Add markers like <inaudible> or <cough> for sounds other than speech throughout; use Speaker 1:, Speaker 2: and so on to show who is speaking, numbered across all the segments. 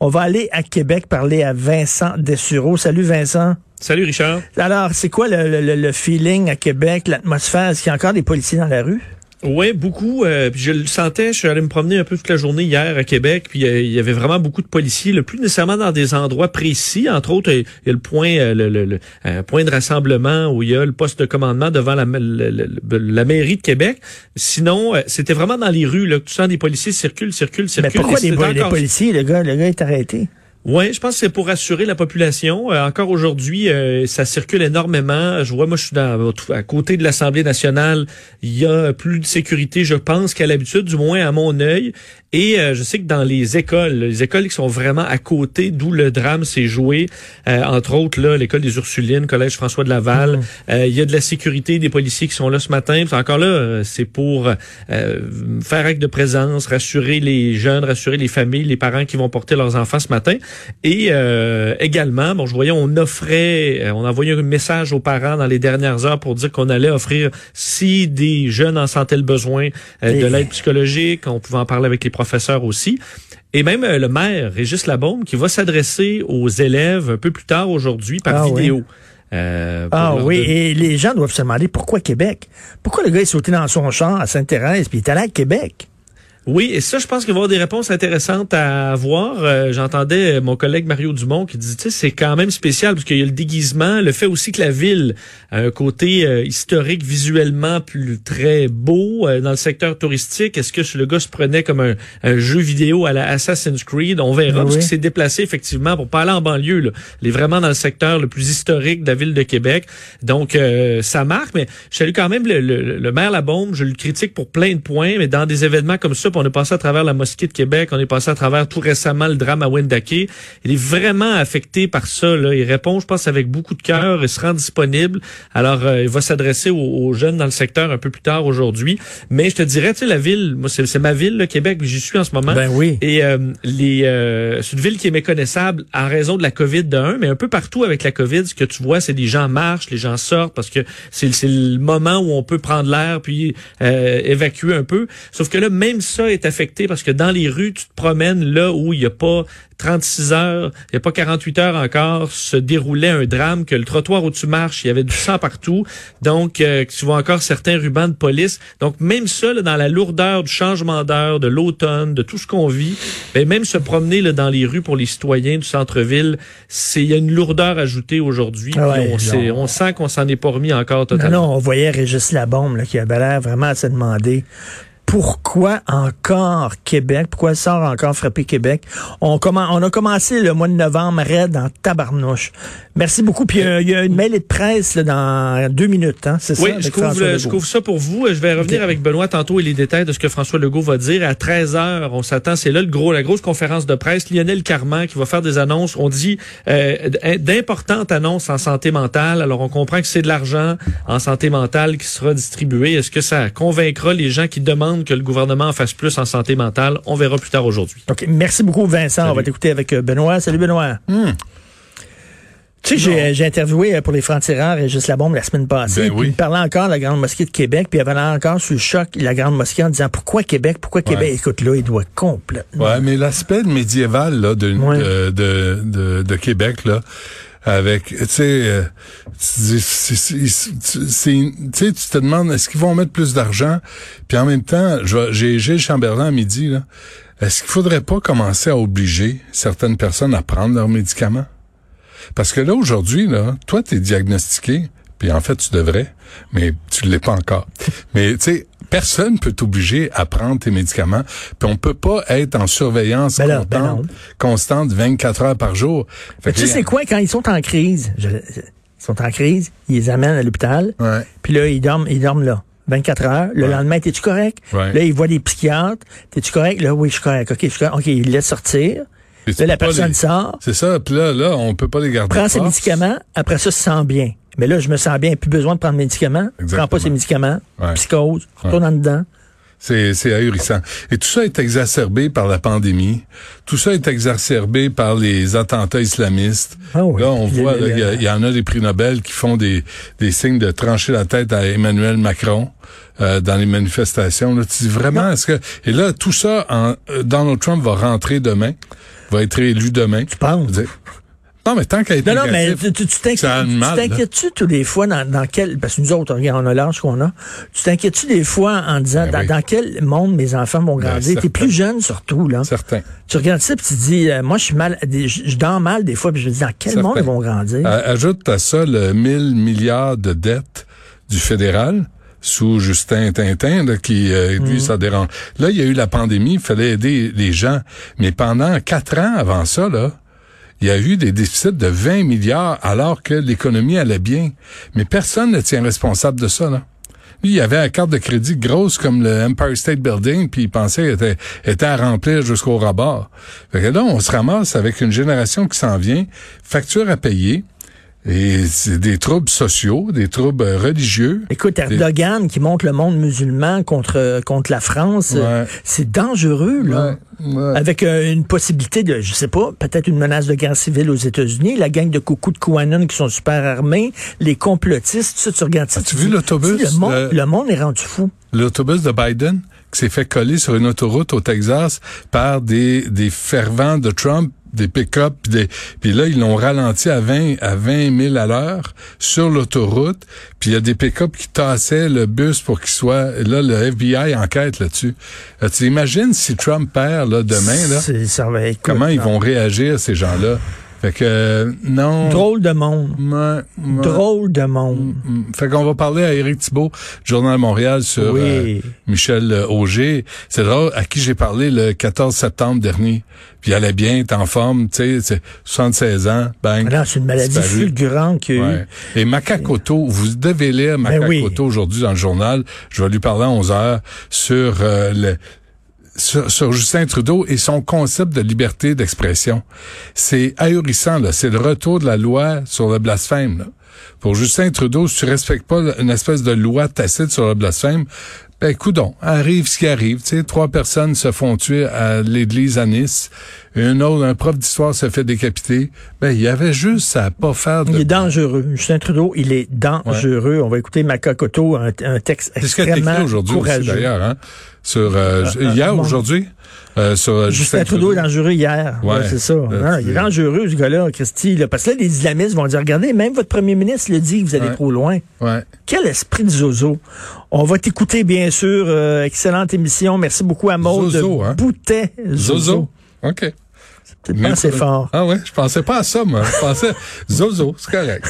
Speaker 1: On va aller à Québec parler à Vincent Dessureau. Salut Vincent.
Speaker 2: Salut Richard.
Speaker 1: Alors, c'est quoi le, le- le feeling à Québec, l'atmosphère? Est-ce qu'il y a encore des policiers dans la rue?
Speaker 2: Oui, beaucoup. euh, puis je le sentais. Je suis allé me promener un peu toute la journée hier à Québec. Puis euh, il y avait vraiment beaucoup de policiers, le plus nécessairement dans des endroits précis. Entre autres, il y a le point, euh, le, le- le- un point de rassemblement où il y a le poste de commandement devant la, mairie de Québec. Sinon, euh, c'était vraiment dans les rues là, que tu sens des policiers circulent, circulent,
Speaker 1: Mais
Speaker 2: circulent.
Speaker 1: pourquoi
Speaker 2: c'est
Speaker 1: des
Speaker 2: encore-
Speaker 1: policiers? Le gars, le gars est arrêté?
Speaker 2: Oui, je pense que c'est pour rassurer la population. Euh, encore aujourd'hui, euh, ça circule énormément. Je vois, moi, je suis dans, à côté de l'Assemblée nationale. Il y a plus de sécurité, je pense, qu'à l'habitude, du moins à mon œil. Et euh, je sais que dans les écoles, les écoles qui sont vraiment à côté, d'où le drame s'est joué, euh, entre autres, là, l'école des Ursulines, collège François de Laval, euh, il y a de la sécurité, des policiers qui sont là ce matin. Puis encore là, euh, c'est pour euh, faire acte de présence, rassurer les jeunes, rassurer les familles, les parents qui vont porter leurs enfants ce matin. Et euh, également, bon, je voyais, on offrait, euh, on envoyait un message aux parents dans les dernières heures pour dire qu'on allait offrir, si des jeunes en sentaient le besoin, euh, de l'aide psychologique, on pouvait en parler avec les professeurs aussi. Et même euh, le maire, Régis Labaume, qui va s'adresser aux élèves un peu plus tard aujourd'hui par
Speaker 1: Ah oui.
Speaker 2: vidéo. Euh, pour
Speaker 1: Ah oui, et les gens doivent se demander pourquoi Québec? Pourquoi le gars est sauté dans son champ à Sainte-Thérèse puis il est allé à Québec?
Speaker 2: Oui, et ça, je pense qu'il va y avoir des réponses intéressantes à avoir. Euh, J'entendais mon collègue Mario Dumont qui dit, tu sais, c'est quand même spécial parce qu'il y a le déguisement, le fait aussi que la ville a un côté euh, historique, visuellement plus très beau euh, dans le secteur touristique. Est-ce que le gars se prenait comme un, un jeu vidéo à la Assassin's Creed? On verra, parce qu'il s'est déplacé effectivement pour pas aller en banlieue. Là. Il est vraiment dans le secteur le plus historique de la ville de Québec. Donc, euh, ça marque, mais je salue quand même le, le, le maire Labombe. Je le critique pour plein de points, mais dans des événements comme ça, puis on est passé à travers la mosquée de Québec, on est passé à travers tout récemment le drame à Wendake. Il est vraiment affecté par ça. Là. Il répond, je pense, avec beaucoup de cœur. Il se rend disponible. Alors, euh, il va s'adresser aux, aux jeunes dans le secteur un peu plus tard aujourd'hui. Mais je te dirais, tu sais, la ville, moi, c'est ma ville, le Québec, j'y suis en ce moment.
Speaker 1: Ben oui.
Speaker 2: Et euh, les, euh, c'est une ville qui est méconnaissable en raison de la COVID de un, mais un peu partout avec la COVID, ce que tu vois, c'est des gens marchent, les gens sortent parce que c'est c'est le moment où on peut prendre l'air puis euh, évacuer un peu. Sauf que là, même ça est affecté parce que dans les rues, tu te promènes là où il n'y a pas 36 heures, il n'y a pas 48 heures encore, se déroulait un drame, que le trottoir où tu marches, il y avait du sang partout. Donc, euh, tu vois encore certains rubans de police. Donc, même ça, là, dans la lourdeur du changement d'heure, de l'automne, de tout ce qu'on vit, ben, même se promener là, dans les rues pour les citoyens du centre-ville, c'est il y a une lourdeur ajoutée aujourd'hui.
Speaker 1: Ah ouais,
Speaker 2: on,
Speaker 1: non.
Speaker 2: on sent qu'on s'en est pas remis encore
Speaker 1: Non,
Speaker 2: totalement.
Speaker 1: non, on voyait Régis Labombe là, qui avait l'air vraiment à se demander pourquoi encore Québec? Pourquoi ça sort encore frapper Québec? On, commen- on a commencé le mois de novembre raide en tabarnouche. Merci beaucoup. Puis euh, il y a une mail de presse là, dans deux minutes, hein, c'est
Speaker 2: Oui,
Speaker 1: ça?
Speaker 2: je
Speaker 1: avec
Speaker 2: couvre, je couvre ça pour vous. Je vais revenir avec Benoît tantôt et les détails de ce que François Legault va dire. À 13 heures, on s'attend, c'est là le gros, la grosse conférence de presse. Lionel Carman qui va faire des annonces. On dit euh, d'importantes annonces en santé mentale. Alors, on comprend que c'est de l'argent en santé mentale qui sera distribué. Est-ce que ça convaincra les gens qui demandent que le gouvernement en fasse plus en santé mentale? On verra plus tard aujourd'hui.
Speaker 1: OK. Merci beaucoup, Vincent. On va t'écouter avec euh, Benoît. Salut, Benoît. Tu sais, j'ai- j'ai interviewé euh, pour les francs-tireurs et juste la bombe la semaine passée.
Speaker 3: Ben
Speaker 1: puis
Speaker 3: oui.
Speaker 1: Il parlait encore de la Grande Mosquée de Québec, puis il avait encore sous le choc, la Grande Mosquée, en disant pourquoi Québec, pourquoi Québec?
Speaker 3: Ouais.
Speaker 1: Écoute, là, il doit complètement.
Speaker 3: Ouais, mais l'aspect médiéval là, de,
Speaker 1: Ouais.
Speaker 3: de, de, de, de Québec, là, avec, tu sais, tu te demandes, est-ce qu'ils vont mettre plus d'argent? Puis en même temps, j'ai Gilles Chamberlain à midi, là. Est-ce qu'il faudrait pas commencer à obliger certaines personnes à prendre leurs médicaments? Parce que là, aujourd'hui, là, toi, t'es diagnostiqué, puis en fait, tu devrais, mais tu l'es pas encore. mais, tu sais, personne peut t'obliger à prendre tes médicaments, puis on peut pas être en surveillance
Speaker 1: Ben là, ben
Speaker 3: constante,
Speaker 1: non.
Speaker 3: constante 24 heures par jour. Fait
Speaker 1: Mais
Speaker 3: que
Speaker 1: tu sais, quoi quand ils sont en crise? Je- ils sont en crise, ils les amènent à l'hôpital,
Speaker 3: Ouais.
Speaker 1: puis là, ils dorment, ils dorment là. 24 heures. Le
Speaker 3: Ouais.
Speaker 1: lendemain, t'es-tu correct?
Speaker 3: Ouais.
Speaker 1: Là, ils voient des psychiatres. T'es-tu correct? Là, oui, je suis correct. OK, je suis correct. OK, ils laissent sortir. Là, la personne
Speaker 3: les-
Speaker 1: sort,
Speaker 3: C'est ça. Puis là, là, on peut pas les garder.
Speaker 1: prend
Speaker 3: de
Speaker 1: ses médicaments, après ça, se sent bien. Mais là, je me sens bien, plus besoin de prendre mes médicaments. Prends pas ses médicaments,
Speaker 3: Ouais.
Speaker 1: psychose, retourne en dedans.
Speaker 3: C'est, c'est ahurissant. Et tout ça est exacerbé par la pandémie. Tout ça est exacerbé par les attentats islamistes.
Speaker 1: Ah oui.
Speaker 3: Là, on
Speaker 1: Puis
Speaker 3: voit, il y, il en a des prix Nobel qui font des, des signes de trancher la tête à Emmanuel Macron euh, dans les manifestations. Là, tu dis vraiment, est-ce que... Et là, tout ça, en, euh, Donald Trump va rentrer demain, va être élu demain.
Speaker 1: Tu penses?
Speaker 3: Non, mais tant qu'à être
Speaker 1: Non, non, mais tu t'inquiètes-tu tous les fois dans, dans quel... Parce que nous autres, regarde, on a l'âge qu'on a. Tu t'inquiètes-tu des fois en disant
Speaker 3: Ben
Speaker 1: dans,
Speaker 3: oui.
Speaker 1: dans quel monde mes enfants vont
Speaker 3: Ben,
Speaker 1: grandir? T'es plus jeune surtout, là.
Speaker 3: Certain.
Speaker 1: Tu regardes ça puis tu dis, euh, moi je suis mal, je je dors mal des fois puis je me dis dans quel
Speaker 3: Certain.
Speaker 1: monde ils vont grandir?
Speaker 3: A- Ajoute à ça le 1000 milliards de dettes du fédéral sous Justin Tintin, là, qui, euh, lui, ça dérange. Là, il y a eu la pandémie, il fallait aider les gens. Mais pendant quatre ans avant ça, là, il y a eu des déficits de 20 milliards alors que l'économie allait bien. Mais personne ne tient responsable de ça, là. Lui, il avait la carte de crédit grosse comme le Empire State Building, puis il pensait qu'elle était, était à remplir jusqu'au rebord. Fait que là, on se ramasse avec une génération qui s'en vient, facture à payer, et c'est des troubles sociaux, des troubles religieux.
Speaker 1: Écoute, Erdogan qui monte le monde musulman contre contre la France, euh,
Speaker 3: Ouais.
Speaker 1: c'est dangereux là.
Speaker 3: Ouais.
Speaker 1: Avec euh, une possibilité de, je sais pas, peut-être une menace de guerre civile aux États-Unis, la gang de coucou de Kouanon qui sont super armés, les complotistes, tout ça, tu regardes ça.
Speaker 3: As-tu
Speaker 1: tu
Speaker 3: vu l'autobus,
Speaker 1: Le monde,
Speaker 3: euh,
Speaker 1: le monde est rendu fou.
Speaker 3: L'autobus de Biden qui s'est fait coller sur une autoroute au Texas par des, des fervents de Trump, des pick-up, puis des- puis là, ils l'ont ralenti à 20, à 20 000 à l'heure sur l'autoroute, puis il y a des pick-up qui tassaient le bus pour qu'il soit... Là, le FBI enquête là-dessus. Euh, tu imagines si Trump perd là, demain, là,
Speaker 1: C'est- ça va, écoute,
Speaker 3: comment ils vont réagir, ces gens-là? Fait que, euh, non...
Speaker 1: Drôle de monde.
Speaker 3: Ouais, ouais.
Speaker 1: Drôle de monde.
Speaker 3: Mm. Fait qu'on va parler à Éric Thibault, Journal Montréal, sur
Speaker 1: Oui.
Speaker 3: euh, Michel euh, Auger. C'est drôle, à qui j'ai parlé le 14 septembre dernier. Puis il allait bien, t'es en forme, tu sais, c'est 76 ans, bang.
Speaker 1: Ah non, c'est une maladie fulgurante qu'il y a eu.
Speaker 3: Ouais. Et Macacoto, vous devez lire Macacoto
Speaker 1: Ben oui.
Speaker 3: aujourd'hui dans le journal. Je vais lui parler à 11 heures sur euh, le sur, sur Justin Trudeau et son concept de liberté d'expression. C'est ahurissant, là. C'est le retour de la loi sur le blasphème, là. Pour Justin Trudeau, si tu respectes pas une espèce de loi tacite sur le blasphème, ben, coudon, arrive ce qui arrive. Tu sais, trois personnes se font tuer à l'église à Nice. Une autre, un prof d'histoire se fait décapiter. Ben, il y avait juste à pas faire de...
Speaker 1: Il est dangereux. Justin Trudeau, il est dangereux. On va écouter Macacoto, un, un texte
Speaker 3: ce que
Speaker 1: extrêmement
Speaker 3: écrit aujourd'hui aussi,
Speaker 1: courageux.
Speaker 3: d'ailleurs, hein? Sur, euh,
Speaker 1: euh,
Speaker 3: hier,
Speaker 1: bon.
Speaker 3: aujourd'hui, euh, sur euh,
Speaker 1: Justin Trudeau est dangereux hier.
Speaker 3: Ouais.
Speaker 1: Ouais, c'est ça.
Speaker 3: Euh,
Speaker 1: Non, il est dangereux, ce gars-là, Christy. là. parce que là, les islamistes vont dire, regardez, même votre premier ministre le dit, vous allez
Speaker 3: Ouais.
Speaker 1: trop loin.
Speaker 3: Ouais.
Speaker 1: Quel esprit de zozo. On va t'écouter, bien sûr. Euh, excellente émission. Merci beaucoup à Maud
Speaker 3: Zozo, hein?
Speaker 1: Boutet.
Speaker 3: Zozo. OK.
Speaker 1: C'est pas assez fort.
Speaker 3: Ah ouais, je pensais pas à ça, moi. Je pensais <laughs> Zozo, c'est correct.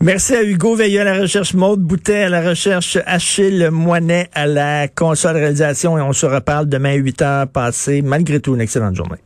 Speaker 1: Merci à Hugo Veilleux à la recherche, Maude Boutet à la recherche, Achille Moinet à la console réalisation et on se reparle demain 8 heures passées. Malgré tout, une excellente journée.